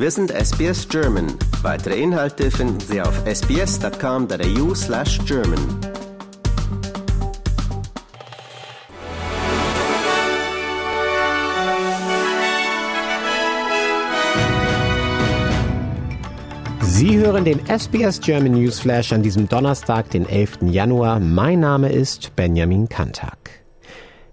Wir sind SBS German. Weitere Inhalte finden Sie auf sbs.com.au slash German. Sie hören den SBS German Newsflash an diesem Donnerstag, den 11. Januar. Mein Name ist Benjamin Kantak.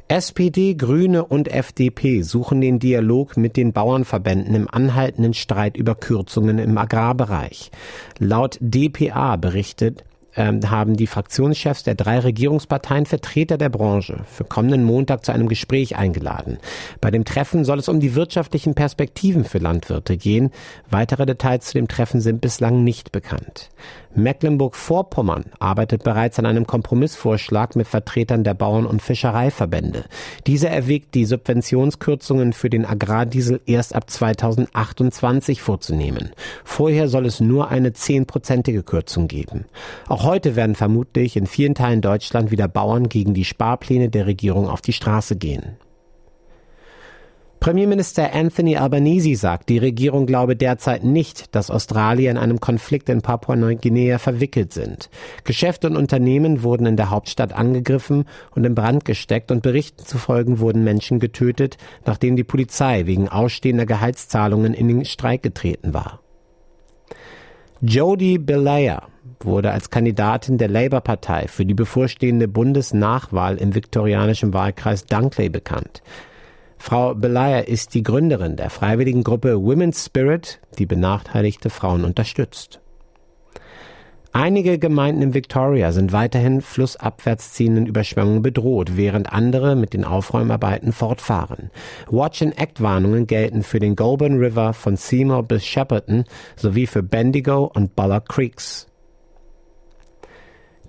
SPD, Grüne und FDP suchen den Dialog mit den Bauernverbänden im anhaltenden Streit über Kürzungen im Agrarbereich. Laut DPA berichtet ähm, haben die Fraktionschefs der drei Regierungsparteien Vertreter der Branche für kommenden Montag zu einem Gespräch eingeladen. Bei dem Treffen soll es um die wirtschaftlichen Perspektiven für Landwirte gehen. Weitere Details zu dem Treffen sind bislang nicht bekannt. Mecklenburg-Vorpommern arbeitet bereits an einem Kompromissvorschlag mit Vertretern der Bauern- und Fischereiverbände. Diese erwägt, die Subventionskürzungen für den Agrardiesel erst ab 2028 vorzunehmen. Vorher soll es nur eine zehnprozentige Kürzung geben. Auch heute werden vermutlich in vielen Teilen Deutschland wieder Bauern gegen die Sparpläne der Regierung auf die Straße gehen. Premierminister Anthony Albanese sagt, die Regierung glaube derzeit nicht, dass Australier in einem Konflikt in Papua-Neuguinea verwickelt sind. Geschäfte und Unternehmen wurden in der Hauptstadt angegriffen und in Brand gesteckt und Berichten zufolge wurden Menschen getötet, nachdem die Polizei wegen ausstehender Gehaltszahlungen in den Streik getreten war. Jodie Belair wurde als Kandidatin der Labour-Partei für die bevorstehende Bundesnachwahl im viktorianischen Wahlkreis Dunkley bekannt. Frau Belair ist die Gründerin der freiwilligen Gruppe Women's Spirit, die benachteiligte Frauen unterstützt. Einige Gemeinden in Victoria sind weiterhin flussabwärts ziehenden Überschwemmungen bedroht, während andere mit den Aufräumarbeiten fortfahren. Watch-and-Act-Warnungen gelten für den Goulburn River von Seymour bis Shepparton sowie für Bendigo und Buller Creeks.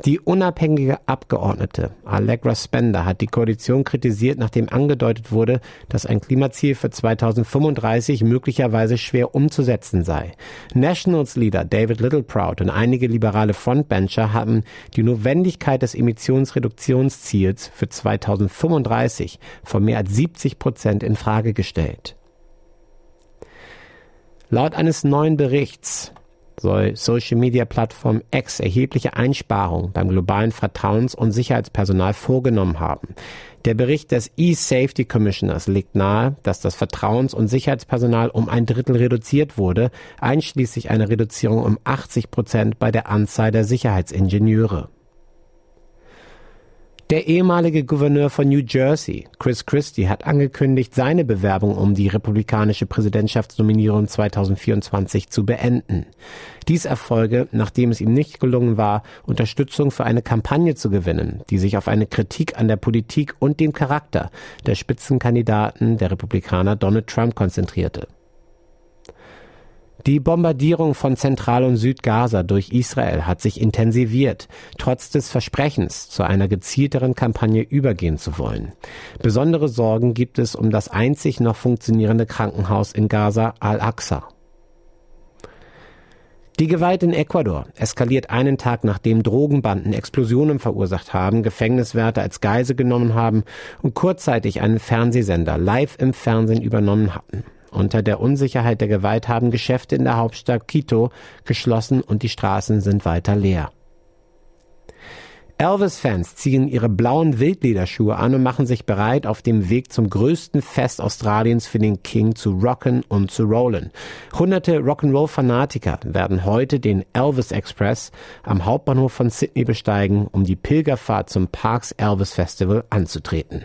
Die unabhängige Abgeordnete Allegra Spender hat die Koalition kritisiert, nachdem angedeutet wurde, dass ein Klimaziel für 2035 möglicherweise schwer umzusetzen sei. Nationals Leader David Littleproud und einige liberale Frontbencher haben die Notwendigkeit des Emissionsreduktionsziels für 2035 von mehr als 70 Prozent in Frage gestellt. Laut eines neuen Berichts soll Social-Media-Plattform X erhebliche Einsparungen beim globalen Vertrauens- und Sicherheitspersonal vorgenommen haben. Der Bericht des E-Safety Commissioners legt nahe, dass das Vertrauens- und Sicherheitspersonal um ein Drittel reduziert wurde, einschließlich einer Reduzierung um 80 Prozent bei der Anzahl der Sicherheitsingenieure. Der ehemalige Gouverneur von New Jersey, Chris Christie, hat angekündigt, seine Bewerbung um die republikanische Präsidentschaftsnominierung 2024 zu beenden. Dies erfolge, nachdem es ihm nicht gelungen war, Unterstützung für eine Kampagne zu gewinnen, die sich auf eine Kritik an der Politik und dem Charakter der Spitzenkandidaten der Republikaner Donald Trump konzentrierte. Die Bombardierung von Zentral- und Südgaza durch Israel hat sich intensiviert, trotz des Versprechens, zu einer gezielteren Kampagne übergehen zu wollen. Besondere Sorgen gibt es um das einzig noch funktionierende Krankenhaus in Gaza Al-Aqsa. Die Gewalt in Ecuador eskaliert einen Tag nachdem Drogenbanden Explosionen verursacht haben, Gefängniswärter als Geise genommen haben und kurzzeitig einen Fernsehsender live im Fernsehen übernommen hatten. Unter der Unsicherheit der Gewalt haben Geschäfte in der Hauptstadt Quito geschlossen und die Straßen sind weiter leer. Elvis-Fans ziehen ihre blauen Wildlederschuhe an und machen sich bereit, auf dem Weg zum größten Fest Australiens für den King zu rocken und zu rollen. Hunderte Rock'n'Roll-Fanatiker werden heute den Elvis Express am Hauptbahnhof von Sydney besteigen, um die Pilgerfahrt zum Parks Elvis Festival anzutreten.